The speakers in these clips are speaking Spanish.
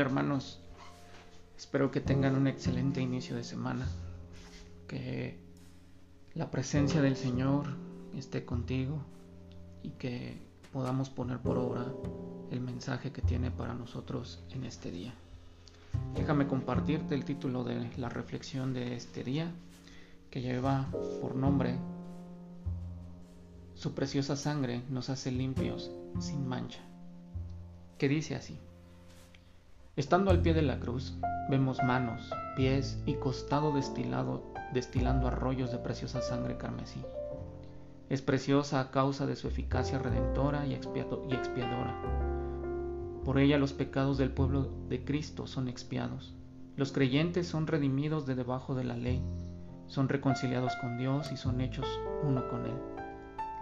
hermanos? Espero que tengan un excelente inicio de semana. Que la presencia del Señor esté contigo y que podamos poner por obra el mensaje que tiene para nosotros en este día. Déjame compartirte el título de la reflexión de este día que lleva por nombre Su preciosa sangre nos hace limpios sin mancha. Que dice así. Estando al pie de la cruz, vemos manos, pies y costado destilado, destilando arroyos de preciosa sangre carmesí. Es preciosa a causa de su eficacia redentora y, expiadora. Por ella los pecados del pueblo de Cristo son expiados. Los creyentes son redimidos de debajo de la ley, son reconciliados con Dios y son hechos uno con Él.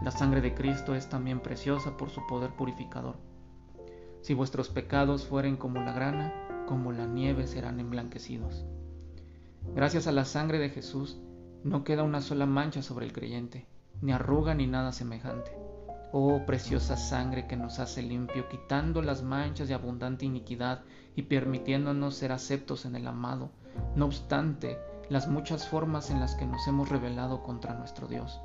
La sangre de Cristo es también preciosa por su poder purificador si vuestros pecados fueren como la grana, como la nieve serán emblanquecidos. Gracias a la sangre de Jesús, no queda una sola mancha sobre el creyente, ni arruga ni nada semejante. Oh preciosa sangre que nos hace limpio, quitando las manchas de abundante iniquidad y permitiéndonos ser aceptos en el amado, no obstante las muchas formas en las que nos hemos rebelado contra nuestro Dios.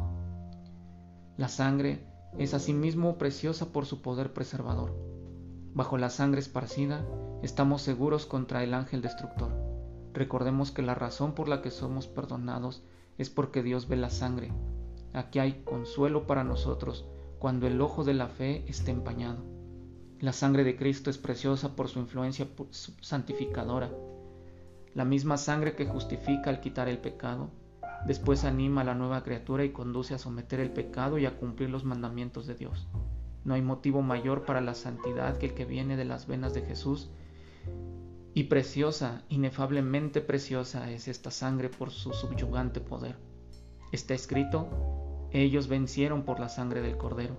La sangre es asimismo preciosa por su poder preservador Bajo la sangre esparcida estamos seguros contra el ángel destructor. Recordemos que la razón por la que somos perdonados es porque Dios ve la sangre. Aquí hay consuelo para nosotros cuando el ojo de la fe esté empañado. La sangre de Cristo es preciosa por su influencia santificadora. La misma sangre que justifica al quitar el pecado, después anima a la nueva criatura y conduce a someter el pecado y a cumplir los mandamientos de Dios. No hay motivo mayor para la santidad que el que viene de las venas de Jesús. Y preciosa, inefablemente preciosa es esta sangre por su subyugante poder. Está escrito, ellos vencieron por la sangre del Cordero.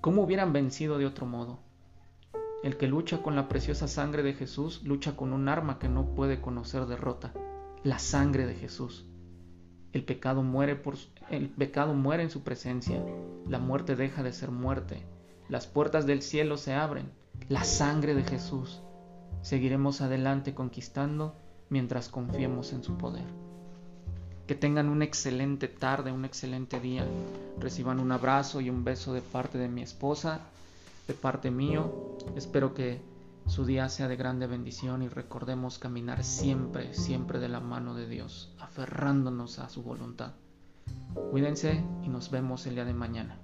¿Cómo hubieran vencido de otro modo? El que lucha con la preciosa sangre de Jesús lucha con un arma que no puede conocer derrota, la sangre de Jesús. El pecado muere por el pecado muere en su presencia, la muerte deja de ser muerte, las puertas del cielo se abren, la sangre de Jesús. Seguiremos adelante conquistando mientras confiemos en su poder. Que tengan una excelente tarde, un excelente día. Reciban un abrazo y un beso de parte de mi esposa, de parte mío. Espero que su día sea de grande bendición y recordemos caminar siempre, siempre de la mano de Dios, aferrándonos a su voluntad. Cuídense y nos vemos el día de mañana.